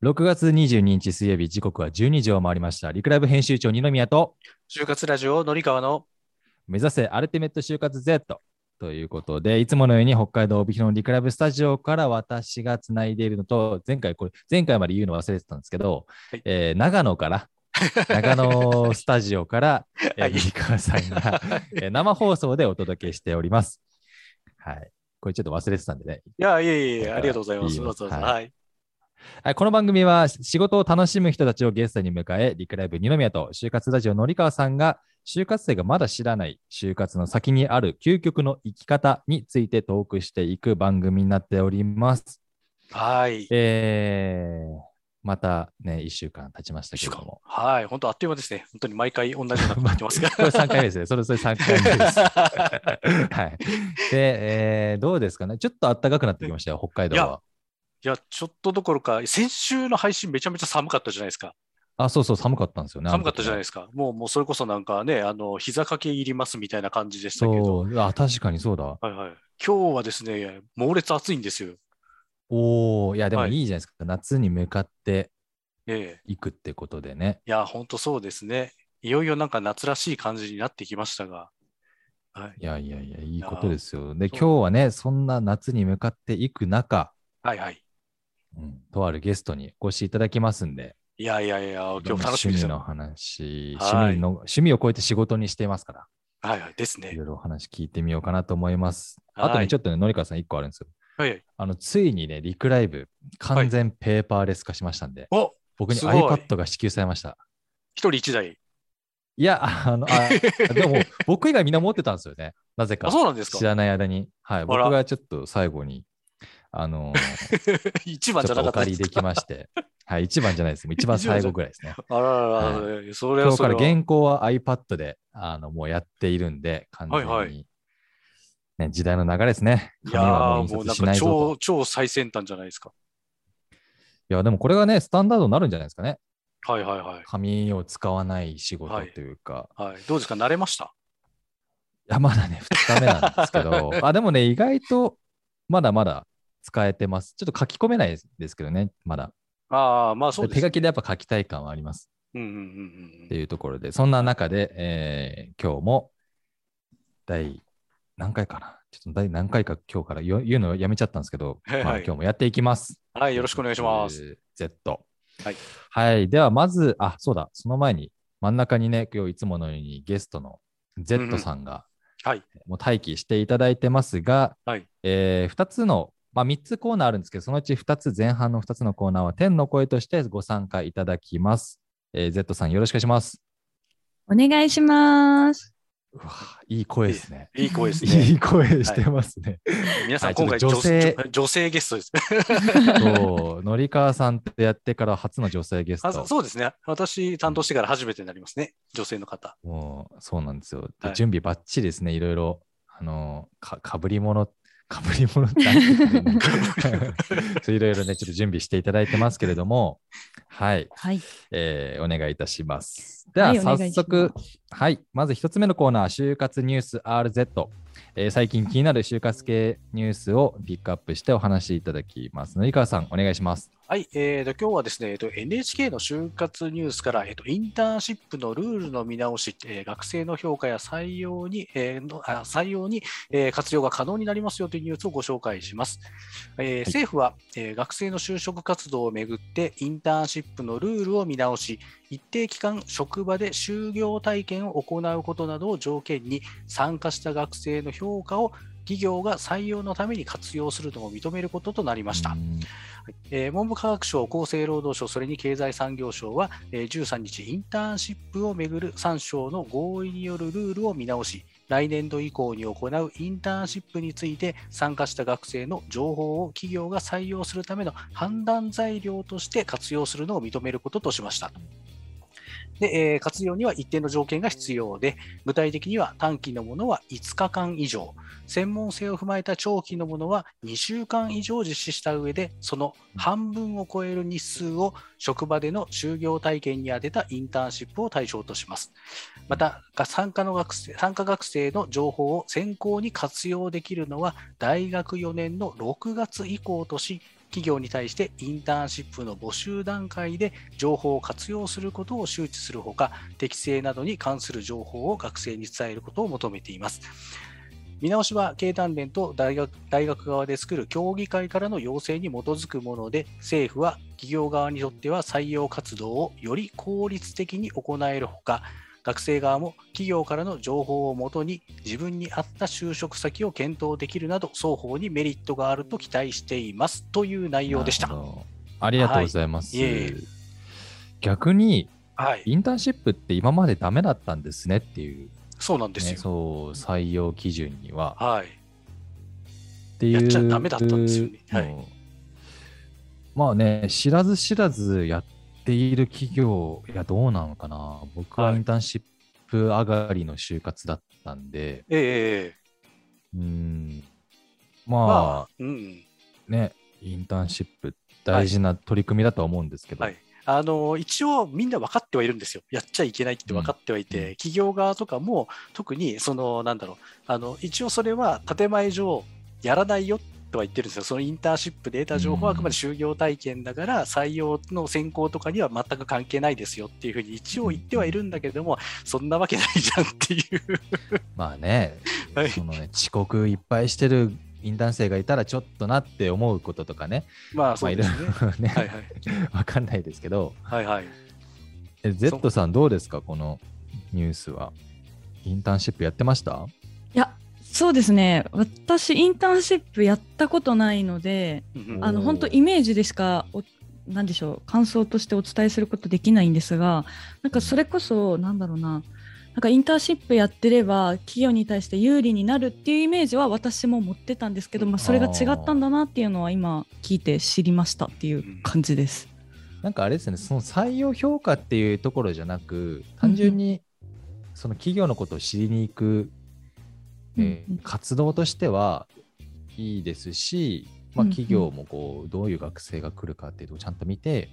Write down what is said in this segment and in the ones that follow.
6月22日水曜日、時刻は12時を回りました。リクライブ編集長二宮と、就活ラジオのりかわの目指せアルティメット就活 Z ということで、いつものように北海道帯広のリクライブスタジオから私がつないでいるのと、前回これ、前回まで言うの忘れてたんですけど、はいえー長野から、長野スタジオから、えーはい三川さんが、えー 生放送でお届けしております。はい。これちょっと忘れてたんでね。いや、いえいえ、ありがとうございます。はいはい。はい、この番組は仕事を楽しむ人たちをゲストに迎え、リクライブ二宮と就活ラジオのりかわさんが、就活生がまだ知らない就活の先にある究極の生き方についてトークしていく番組になっております。はい。えー、またね、1週間経ちましたけれども。はい。本当あっという間ですね。本当に毎回同じようなこと言ってますが。これ3回目ですね。それそれ3回目です。はい。で、えーどうですかね。ちょっと暖かくなってきましたよ、北海道は。いや、ちょっとどころか、先週の配信めちゃめちゃ寒かったじゃないですか。あ、そうそう、寒かったんですよね。寒かったじゃないいですか。もう、もうそれこそなんかね、あの、膝掛け入りますみたいな感じでしたけど。そう、あ、確かにそうだ。はいはい。今日はですね、猛烈暑いんですよ。おお、いや、でもはいいいじゃないですか。夏に向かってええ。いくってことでね。いや、本当そうですね。いよいよなんか夏らしい感じになってきましたが。はい。いやいやいや、いいことですよ。で、今日はね、そんな夏に向かっていく中、はいはい。うん、とあるゲストにお越しいただきますんで、いやいやいや、今日楽しみですよ。趣味の話、はい趣味の、趣味を超えて仕事にしていますから、はいはい。ですいね。ろいろお話聞いてみようかなと思います。はいあとね、ちょっとね、のりさん一個あるんですよ。はいはい。あの、ついにね、リクライブ、完全ペーパーレス化しましたんで、お僕に iPad が支給されました。一人一台。いや、あの、あ でも、僕以外みんな持ってたんですよね。なぜか。あ、そうなんですか知らない間に。はい。僕らがちょっと最後に、あの一ー、ちょっとお番じゃなかった借りできまして。はい。一番じゃないです。一番最後ぐらいですね。あららら、それは今日からそれは。原稿は iPad で、あの、もうやっているんで、完全に。はいはいね、時代の流れですね。いやもうなんか超と。超最先端じゃないですか。いや、でもこれがね、スタンダードになるんじゃないですかね。はいはいはい。紙を使わない仕事はいというか。はい、どうですか？慣れました？いや、まだね、2日目なんですけど、あ、でもね、意外とまだまだ使えてます。ちょっと書き込めないですけどね、まだ。ああ、まあそうです、手書きでやっぱ書きたい感はあります。うんうんうんっていうところで、そんな中で、えー今日も第何回かなちょっと第何回か今日から言う言うのやめちゃったんですけど、はいはいまあ、今日もやっていきます。うん。はい、よろしくお願いします。。Z。はい。はい。では、まず、あ、そうだ、その前に真ん中にね、今日いつものようにゲストの Z さんが、はい。もう待機していただいてますが、はいえ2つの、まあ、3つコーナーあるんですけど、そのうち2つ、前半の2つのコーナーは天の声としてご参加いただきます。えー Z さん、よろしくお願いします。お願いします。うわいい声ですね。いい声ですいね。い声してますね。皆さん、はいちょっと今回女女性女女性ゲストです。そう、のりかわさんってやってから初の女性ゲスあト。そうですね。私担当してから初めてになりますね。女性の方。もう、そうなんですよ。ではい準備ばっちりですね。いろいろ、あの、かかぶり物、かぶり物って いろいろね、ちょっと準備していただいてますけれども、はい、はい。えーお願いいたします。では、早いします速、はい、まず一つ目のコーナー、就活ニュース RZ。えー最近気になる就活系ニュースをピックアップしてお話しいただきます。のりかわさん、お願いします。はい、えーと、今日はですね、えーと、NHK の就活ニュースから、えーと、インターンシップのルールの見直し、えー学生の評価や採用に、えーのあ採用に、えー活用が可能になりますよというニュースをご紹介します。えー政府は、えー学生の就職活動をめぐって、インターンシップのルールを見直し、一定期間、職場で就業体験を行うことなどを条件に、参加した学生の評価を企業が採用のために活用するのを認めることとなりました。えー文部科学省、厚生労働省、それに経済産業省は、えー13日、インターンシップをめぐる3省の合意によるルールを見直し、来年度以降に行うインターンシップについて参加した学生の情報を企業が採用するための判断材料として活用するのを認めることとしました。で、えー活用には一定の条件が必要で、具体的には短期のものは5日間以上、専門性を踏まえた長期のものは2週間以上実施した上で、その半分を超える日数を職場での就業体験に充てたインターンシップを対象とします。また、参加の学生参加学生の情報を先行に活用できるのは、大学4年の6月以降とし、企業に対してインターンシップの募集段階で情報を活用することを周知するほか、適正などに関する情報を学生に伝えることを求めています。見直しは経団連と大学大学側で作る協議会からの要請に基づくもので、政府は企業側にとっては採用活動をより効率的に行えるほか、学生側も企業からの情報をもとに自分に合った就職先を検討できるなど双方にメリットがあると期待していますという内容でした。ありがとうございます。はい逆に、はい、インターンシップって今までダメだったんですねっていう、ね、そうなんですよ。そう、採用基準には。はい、っていう。やっちゃダメだったんですよねはいうんまあね、知らず知らずやっている企業、いや、どうなのかな。僕ははいインターンシップ上がりの就活だったんで、ええええうん、ままあ、うん。あね、インターンシップ大事な取り組みだとは思うんですけど、はい。あの一応みんな分かってはいるんですよ。やっちゃいけないって分かってはいて、うん企業側とかも特にそのなんだろうあの一応それは建前上やらないよとは言ってるんですよ。そのインターンシップで得た情報はあくまで就業体験だから、採用の選考とかには全く関係ないですよっていうふうに一応言ってはいるんだけれども、そんなわけないじゃんっていう。まあね、はいそのね、遅刻いっぱいしてるインターン生がいたらちょっとなって思うこととかね、まあそうですね。まあいろいろね、はいはい。わかんないですけど、はいはい。え Z さんどうですかこのニュースは。インターンシップやってました？いや、そうですね。私、インターンシップやったことないので、あの、本当イメージでしかお、なんでしょう、感想としてお伝えすることできないんですが、なんかそれこそ、なんだろうな、なんかインターンシップやってれば、企業に対して有利になるっていうイメージは私も持ってたんですけど、まあ、それが違ったんだなっていうのは今聞いて知りましたっていう感じです。なんかあれですね、その採用評価っていうところじゃなく、単純にその企業のことを知りに行く、えー活動としてはいいですし、まあ、企業もこうどういう学生が来るかっていうのをちゃんと見て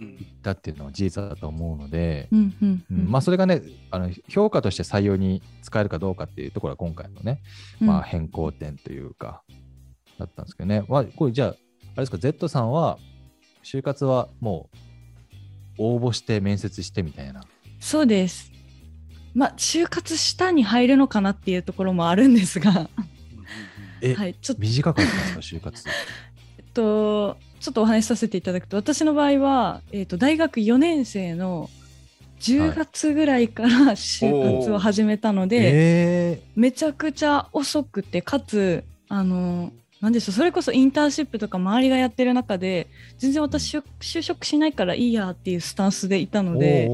うん。いったっていうのは事実だと思うので、うんうんうん。まあ、それがねあの評価として採用に使えるかどうかっていうところが今回のね、まあ、変更点というかだったんですけどね、まあ、これじゃああれですか Z さんは就活はもう応募して面接してみたいな。そうです。まあ、就活下に入るのかなっていうところもあるんですが、え、はい、ちょっ短かったんですか就活。と、ちょっとお話しさせていただくと、私の場合は、えっと、大学4年生の10月ぐらいから就活を始めたので、えめちゃくちゃ遅くて、かつ、あの、なんでしょう、それこそインターンシップとか周りがやってる中で、全然私、就就職しないからいいやっていうスタンスでいたー、ので、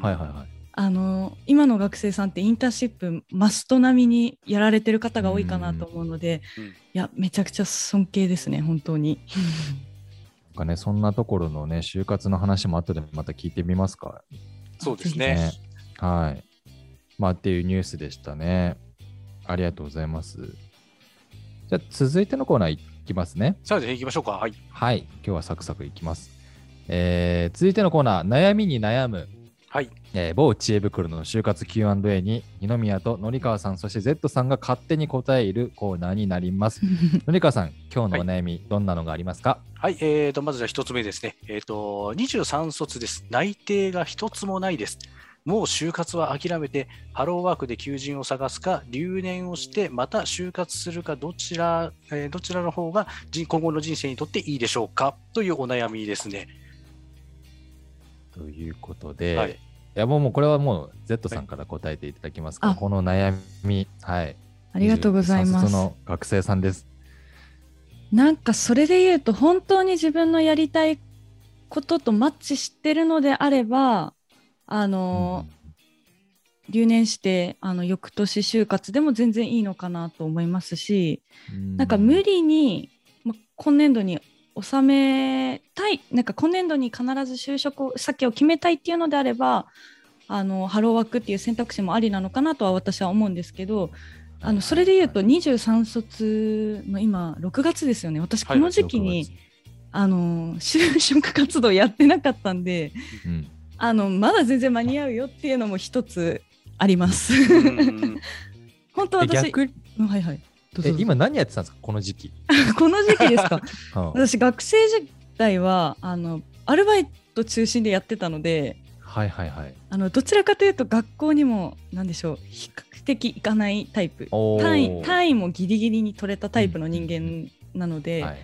はいはいはいあの今の学生さんってインターンシップマスト並みにやられてる方が多いかなと思うので、うんいやめちゃくちゃ尊敬ですね本当に。なんかねそんなところのね就活の話も後でまた聞いてみますか？そうですねね。はい。まあっていうニュースでしたね。ありがとうございます。じゃあ続いてのコーナーいきますね。さあ、じゃあ行きましょうか。はい。はい。今日はサクサクいきます。えー続いてのコーナー、悩みに悩む、はい。えー某知恵袋の就活 Q&A に二宮と紀川さん、そして Z さんが勝手に答えるコーナーになります。紀川さん、今日のお悩み、どんなのがありますか？はい、えー、とまずじゃあ一つ目ですね。えっ、と、23卒です。内定が一つもないです。もう就活は諦めて、ハローワークで求人を探すか、留年をして、また就活するか、どちら、えーどちらの方が人今後の人生にとっていいでしょうか？というお悩みですね。ということで、はいい、やもうもうこれはもう Z さんから答えていただきますか、あこの悩み、はい。ありがとうござい23ます。卒の学生さんです。なんかそれで言うと本当に自分のやりたいこととマッチしてるのであればあの、留年してあの翌年就活でも全然いいのかなと思いますし、うんなんか無理に、ま、今年度に収めたいなんか今年度に必ず就職先を決めたいっていうのであればあのハローワークっていう選択肢もありなのかなとは私は思うんですけどあのそれで言うと23卒の今6月ですよね。私この時期に、あの就職活動やってなかったんでうん。あのまだ全然間に合うよっていうのも一つあります。うん 本当私え逆？にうんはいはいえ今何やってたんですか？この時期。この時期ですか？うん私学生時代はあのアルバイト中心でやってたのではいはいはい。あのどちらかというと学校にも何でしょう比較的行かないタイプ単位単位もギリギリに取れたタイプの人間なので、はいはい。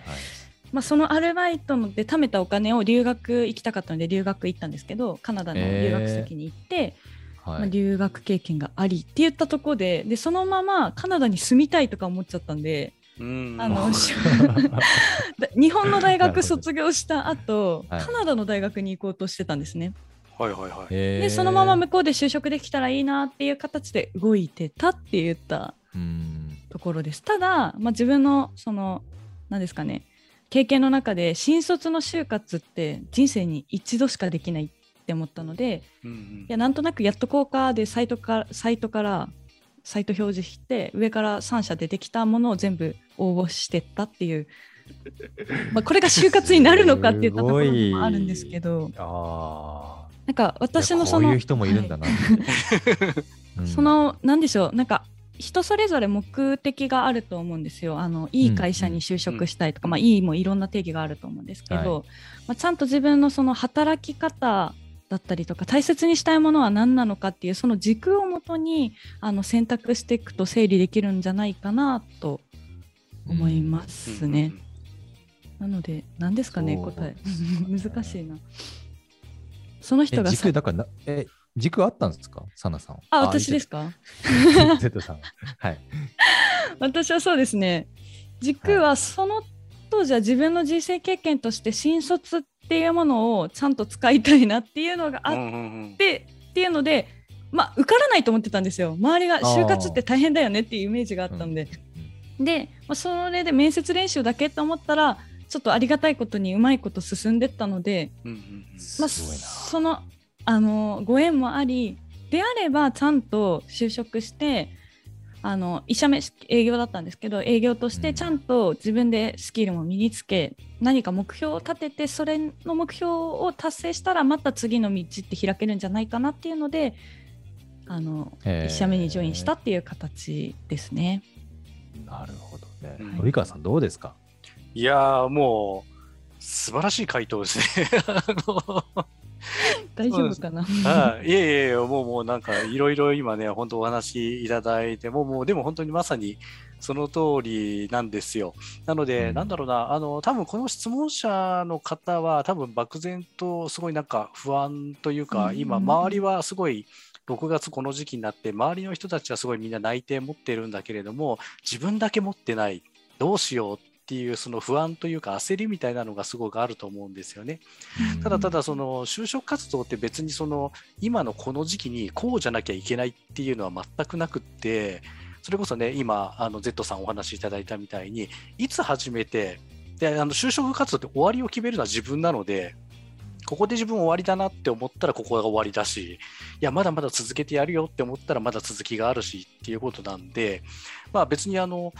まあ、そのアルバイトので貯めたお金を留学行きたかったので留学行ったんですけどカナダの留学先に行って、まあ、はい、留学経験がありって言ったところででそのままカナダに住みたいとか思っちゃったんでうんあの 日本の大学卒業した後、はいカナダの大学に行こうとしてたんですね。はいはいはい。でそのまま向こうで就職できたらいいなっていう形で動いてたって言ったうんところです。ただ、まあ、自分のその何ですかね経験の中で新卒の就活って人生に一度しかできないって思ったのでうんうんいやなんとなくやっとこうかでサイトからサイトからサイト表示して上から3社出てきたものを全部応募してったっていう、まあ、これが就活になるのかって言ったところもあるんですけど。なんか私のそのいやこういう人もいるんだな。うんそのなんでしょうなんか人それぞれ目的があると思うんですよ。あのいい会社に就職したいとか、うんまあ、いいもいろんな定義があると思うんですけど、はまあ、ちゃんと自分のその働き方だったりとか大切にしたいものは何なのかっていうその軸をもとにあの選択していくと整理できるんじゃないかなと思いますね。なので何ですかね答え 難しいな。その人えがさ軸だからなえ軸あったんですか？サナさん。あ私ですか？か。ゼットさん。はい。私はそうですね軸はその当時は自分の人生経験として新卒っていうものをちゃんと使いたいなっていうのがあっうんうんうん。て、っていうのでまあ受からないと思ってたんですよ。周りが就活って大変だよねっていうイメージがあったんで、で、まあ、それで面接練習だけと思ったらちょっとありがたいことにうまいこと進んでったので、うんうんうん。まあ。そのあのご縁もありであればちゃんと就職してあの医者目営業だったんですけど営業としうんてちゃんと自分でスキルも身につけ、何か目標を立ててそれの目標を達成したらまた次の道って開けるんじゃないかなっていうのであのへー1社目にジョインしたっていう形ですね。なるほどねうん。及川さんどうですか？いやーもう素晴らしい回答ですね。大丈夫かな、はい、いえいえもうもうなんかいろいろ今ね、本当お話いただいても、もうでも本当にまさにその通りなんですよ。なので、うん。なんだろうな、あの、多分この質問者の方は、多分漠然とすごいなんか不安というか、うん今、周りはすごい、6月この時期になって、周りの人たちはすごいみんな内定持ってるんだけれども、自分だけ持ってない、どうしようっていうその不安というか焦りみたいなのがすごくあると思うんですよね。ただただその就職活動って別にその今のこの時期にこうじゃなきゃいけないっていうのは全くなくってそれこそね今あの Z さんお話しいただいたみたいにいつ始めてであの就職活動って終わりを決めるのは自分なのでここで自分終わりだなって思ったらここが終わりだしいやまだまだ続けてやるよって思ったらまだ続きがあるしっていうことなんでまあ別にあの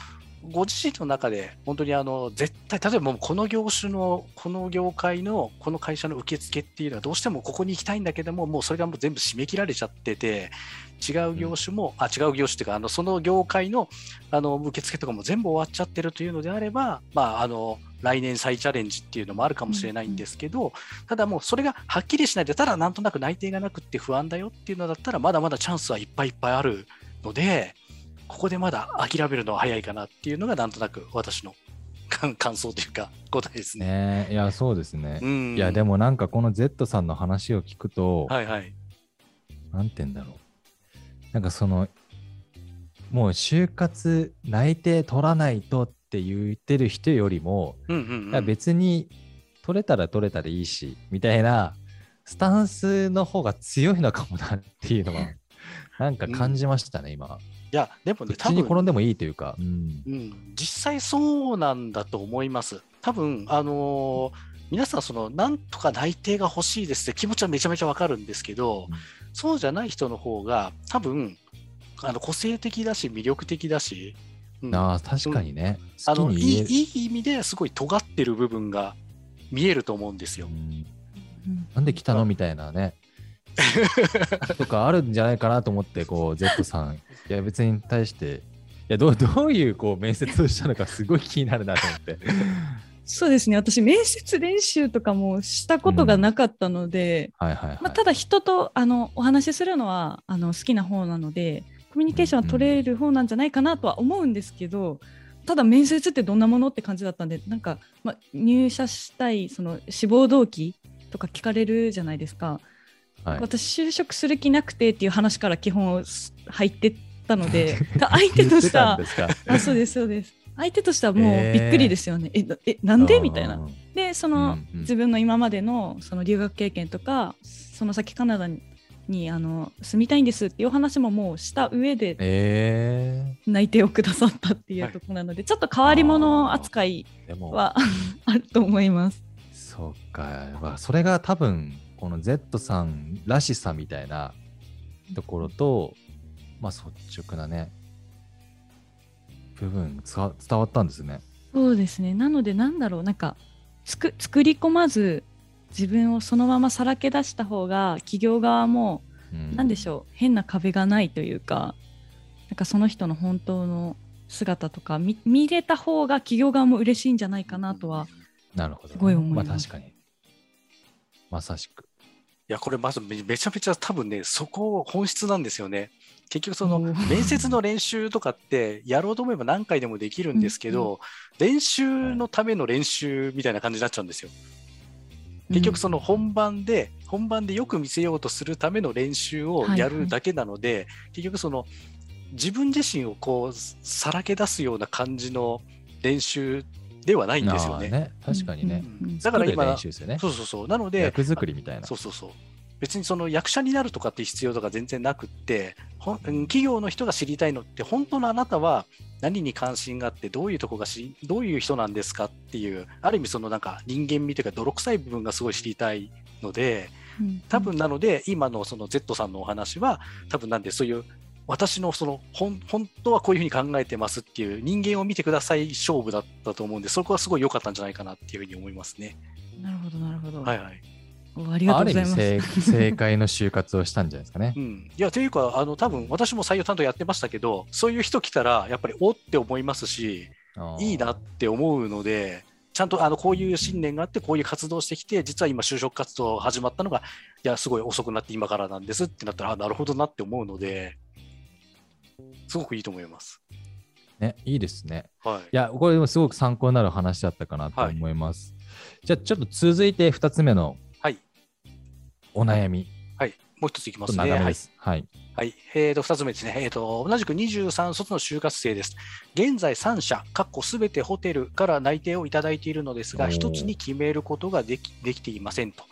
ご自身の中で本当にあの絶対例えばもうこの業種のこの業界のこの会社の受付っていうのはどうしてもここに行きたいんだけどももうそれがもう全部締め切られちゃってて違う業種も、あ違う業種っていうかあのその業界のあの受付とかも全部終わっちゃってるというのであればまああの来年再チャレンジっていうのもあるかもしれないんですけど、ただもうそれがはっきりしないでただなんとなく内定がなくって不安だよっていうのだったらまだまだチャンスはいっぱいいっぱいあるのでここでまだ諦めるのは早いかなっていうのがなんとなく私の感感想というか答えですね。ねいや、そうですね。うん、いや、でもなんかこの Z さんの話を聞くと、はいはい。なんて言うんだろう。なんかその、もう就活内定取らないとって言ってる人よりも、うんうん、別に取れたら取れたでいいし、みたいなスタンスの方が強いのかもなっていうのは、なんか感じましたね、今。いや、でもね、多分ちに転んでもいいというか。うん。うん、実際そうなんだと思います。多分あのー皆さん、そのなんとか内定が欲しいですって気持ちはめちゃめちゃわかるんですけど、うんそうじゃない人の方が、多分あの個性的だし、魅力的だし、うんああ、確かにね。あのい。いいい意味ですごい尖ってる部分が見えると思うんですよなんで来たの？みたいなね。とかあるんじゃないかなと思って、こう、Z さん、いや別に対してやどうどういうこう面接をしたのかすごい気になるなと思って。そうですね。私面接練習とかもしたことがなかったので、ただ人とあのお話しするのはあの好きな方なのでコミュニケーションは取れる方なんじゃないかなとは思うんですけど、ただ面接ってどんなものって感じだったんでなんか、まあ、入社したいその志望動機とか聞かれるじゃないですか、はい、私就職する気なくてっていう話から基本入ってったので 相手としたあそうですそうです。相手としてはもうびっくりですよね、えなえなんで？みたいな。でその、うんうん。自分の今までのその留学経験とかその先カナダににあの住みたいんですっていうお話ももうした上でえ内定をくださったっていうところなので、ちょっと変わり者扱いは あると思います。そうか、まあ、それが多分この Z さんらしさみたいなところと、まあ率直なね部分伝わったんですね。そうですねなのでなんだろうなんかつく作り込まず自分をそのままさらけ出した方が企業側もうん、何でしょう変な壁がないというかなんかその人の本当の姿とか見見れた方が企業側も嬉しいんじゃないかなとはなるほど、ね。すごい思いますまあ確かに。まさしく。いや、これまずめめちゃめちゃ多分ね、そこ本質なんですよね。結局その面接の練習とかってやろうと思えば何回でもできるんですけど、練習のための練習みたいな感じになっちゃうんですよ。結局その本番で、本番でよく見せようとするための練習をやるだけなので、結局その自分自身をこうさらけ出すような感じの練習ではないんですよね。ね確かにね。だから今作る練習ですよね。そうそうそう。なので、役作りみたいな。そうそうそう。別にその役者になるとかって必要とか全然なくって、企業の人が知りたいのって、本当のあなたは何に関心があって、どういうとこが知り、どういう人なんですかっていう、ある意味そのなんか人間味というか泥臭い部分がすごい知りたいので、うん多分なので、今のその Z さんのお話は、多分なんでそういう、私のその本本当はこういうふうに考えてますっていう人間を見てください勝負だったと思うんで、そこはすごい良かったんじゃないかなっていうふうに思いますね。なるほどなるほど、はいはい。おありがとあうございまする意味正正解の就活をしたんじゃないですかねう。ん、いやというかあの多分私も採用担当やってましたけどそういう人来たらやっぱりおって思いますしいいなって思うのでちゃんとあのこういう信念があってこういう活動をしてきて実は今就職活動始まったのがいやすごい遅くなって今からなんですってなったらあなるほどなって思うのですごくいいと思います。ね、いいですね。はいいや、これでもすごく参考になる話だったかなと思います。じゃあ、ちょっと続いて2つ目のはいお悩み。はい、もう一ついきますね。長めです。はい。はい。えー、と、2つ目ですね。えー、と、同じく23卒の就活生です。現在3社、かっこすべてホテルから内定をいただいているのですが、一つに決めることができできていませんと、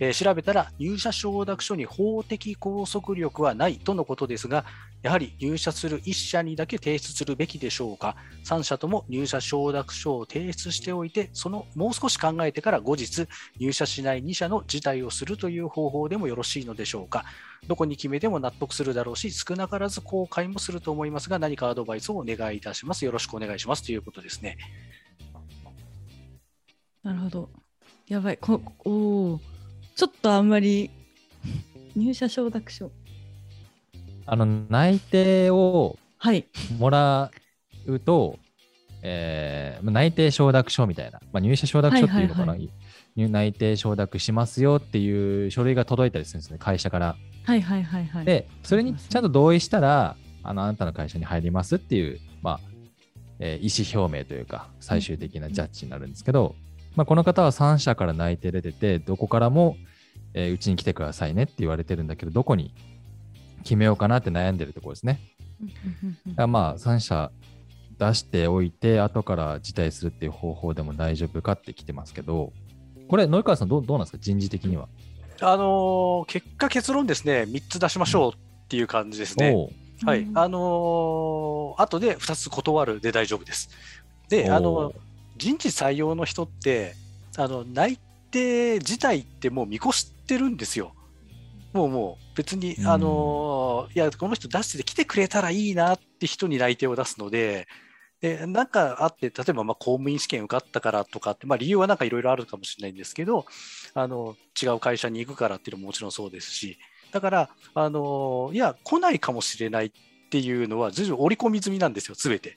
えー調べたら、入社承諾書に法的拘束力はないとのことですが、やはり入社する1社にだけ提出するべきでしょうか。3社とも入社承諾書を提出しておいて、そのもう少し考えてから後日、入社しない2社の辞退をするという方法でもよろしいのでしょうか。どこに決めても納得するだろうし、少なからず後悔もすると思いますが、何かアドバイスをお願いいたします。よろしくお願いします。ということですね。なるほど。やばい。こおー。ちょっとあんまり入社承諾書。あの、内定をはい。もらうと、えーまあ内定承諾書みたいな、まあ、入社承諾書っていうのかな、はい入内定承諾しますよっていう書類が届いたりするんですね、会社から。はいはいはいはいで、それにちゃんと同意したら、あのあなたの会社に入りますっていう、まあえー意思表明というか、最終的なジャッジになるんですけど、まあ、この方は3社から内定で出てて、どこからも、えーうちに来てくださいねって言われてるんだけど、どこに決めようかなって悩んでるところですね。まあ3社出しておいて、後から辞退するっていう方法でも大丈夫かって来てますけど、これ、野川さんどう、どうなんですか、人事的には。あのー結果、結論ですね、3つ出しましょうっていう感じですね。おうはい。うんあのー後で2つ断るで大丈夫です。で、あおのう、人事採用の人って、あの、内定自体ってもう見越してるんですよ。もうもう別に、うんあのーいや、この人出してて来てくれたらいいなって人に内定を出すので、で、なんかあって、例えばまあ公務員試験受かったからとかって、まあ理由はなんかいろいろあるかもしれないんですけど、あの、違う会社に行くからっていうのももちろんそうですし、だから、あの、いや、来ないかもしれないっっていうのは随分織り込み済みなんですよ、すべて。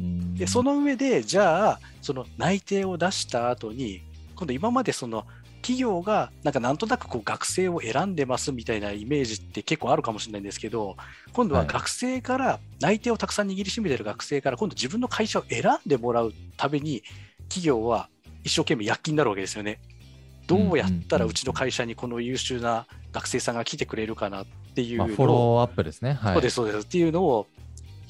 うんで、その上で、じゃあ、その内定を出した後に、今度今までその企業がなんかなんとなくこう学生を選んでますみたいなイメージって結構あるかもしれないんですけど、今度ははい学生から、内定をたくさん握りしめてる学生から、今度自分の会社を選んでもらうために、企業は一生懸命躍起になるわけですよね。どうやったらうちの会社にこの優秀な学生さんが来てくれるかなっていうフォローアップですね。はい。そうです、そうです。っていうのを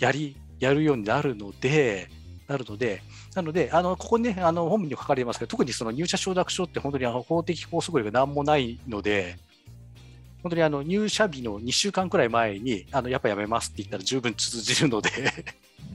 やり、やるようになるので、なるので、なので、あのここにね、あの本文にも書かれてますけど、特にその入社承諾書って本当にあの法的拘束力が何もないので、本当にあの入社日の2週間くらい前に、あのやっぱやめますって言ったら十分通じるので、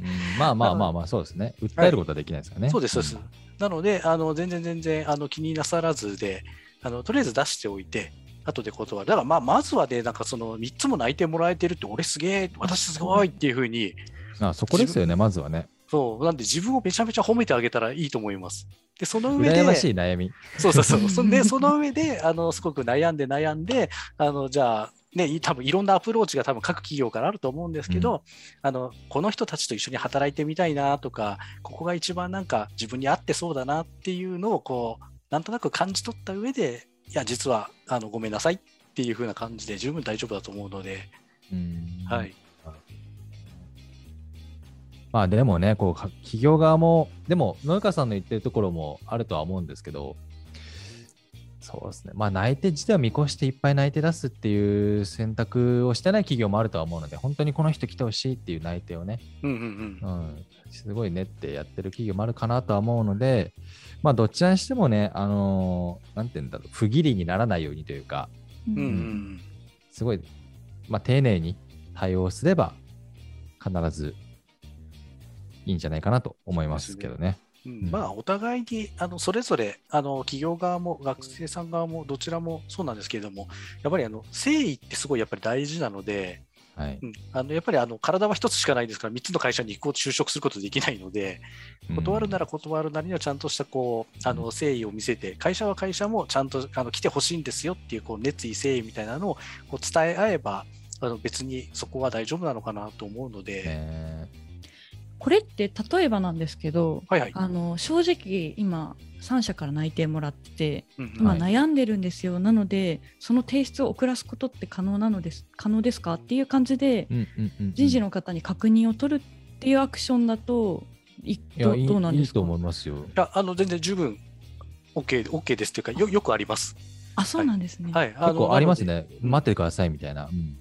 うんまあまあまあまあ、そうですね。訴えることはできないですからね。そうです、そうです。なので、あの全然全然あの気になさらずであの、とりあえず出しておいて、後で断る。だからまあ、まずはね、なんかその3つも内定もらえてるって、俺すげえ、私すごいっていうふうに、あそこですよね、まずはね。そう、なんで自分をめちゃめちゃ褒めてあげたらいいと思います。で、その上で、羨ましい悩み。そうそうそう。そんで、その上で、あの、すごく悩んで悩んで、あの、じゃあ、ね、い多分いろんなアプローチが多分各企業からあると思うんですけど、あの、この人たちと一緒に働いてみたいなとか、ここが一番なんか自分に合ってそうだなっていうのを、こう、なんとなく感じ取った上で、いや、実は、あの、ごめんなさいっていう風な感じで十分大丈夫だと思うので、うんはい。まあでもね、こうか企業側も、でも野中さんの言ってるところもあるとは思うんですけど、そうですね、まあ内定自体を見越していっぱい内定出すっていう選択をしてない企業もあるとは思うので、本当にこの人来てほしいっていう内定をね、うんうんうん。うん、すごいねってやってる企業もあるかなとは思うので、まあどちらにしてもね、あのーなんて言うんだろう、不義理にならないようにというか、ううんん。うん。すごい、まあ丁寧に対応すれば、必ずいいんじゃないかなと思いますけどね。うん。まあ、お互いにあのそれぞれあの企業側も学生さん側もどちらもそうなんですけれども、やっぱりあの誠意ってすごいやっぱり大事なので、はい。うん、あのやっぱりあの体は一つしかないですから、3つの会社に行こうと就職することできないので、断るなら断るなりにはちゃんとしたこうあの誠意を見せて、会社は会社もちゃんとあの来てほしいんですよっていうこう熱意、誠意みたいなのをこう伝え合えば、あの別にそこは大丈夫なのかなと思うので、ねこれって例えばなんですけど、はいはい。あの正直今3社から内定もらっててうんうん今はい悩んでるんですよ、なのでその提出を遅らすことって可能なのです可能ですかっていう感じでうんうんうんうん人事の方に確認を取るっていうアクションだといどどうなんですか？いいと思いますよ。いやあの全然十分 OK, OK ですというかよ、よくあります。あそうなんですね、はい、結構ありますね。うん待っててくださいみたいな。うん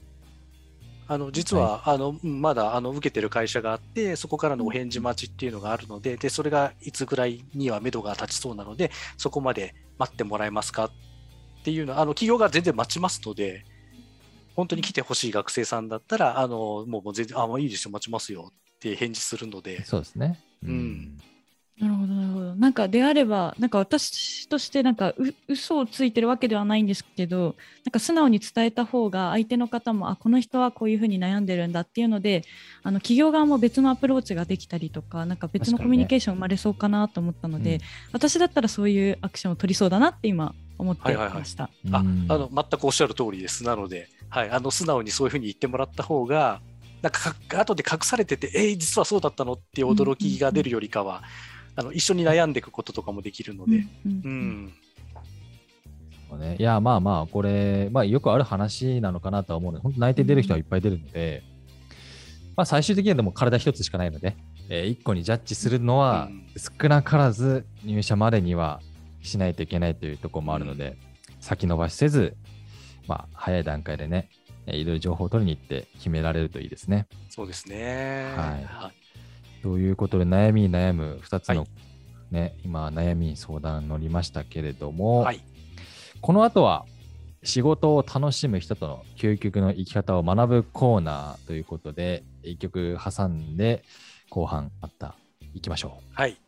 あの実は、あのうんまだあの受けてる会社があって、そこからのお返事待ちっていうのがあるので、でそれがいつぐらいには目処が立ちそうなので、そこまで待ってもらえますかっていうのは、あの企業が全然待ちますので、本当に来てほしい学生さんだったら、あのもう全然、あ、もういいですよ、待ちますよって返事するので、そうですね。うんなるほどなるほど。なんかであればなんか私としてなんかう嘘をついてるわけではないんですけどなんか素直に伝えた方が相手の方もあこの人はこういうふうに悩んでるんだっていうのであの企業側も別のアプローチができたりとかなんか別のコミュニケーション生まれそうかなと思ったので、私だったらそういうアクションを取りそうだなって今思ってました。ああうん。の全くおっしゃる通りです。なので、はい、あの素直にそういうふうに言ってもらった方が、なんかか後で隠されてて、えー、実はそうだったのっていう驚きが出るよりかは、あの一緒に悩んでいくこととかもできるので、うんうね。いや、まあまあ、これ、まあよくある話なのかなとは思うので、本当内定出る人はいっぱい出るので、まあ最終的にはでも体一つしかないので、え1個にジャッジするのはうん。少なからず入社までにはしないといけないというところもあるので、先延ばしせず、まあ早い段階でね、えいろいろ情報を取りに行って決められるといいですね。そうですね。はいということで、悩みに悩む2つの、はいね、今、悩みに相談乗りましたけれども、はい。この後は仕事を楽しむ人との究極の生き方を学ぶコーナーということで、一曲挟んで後半また行きましょはい。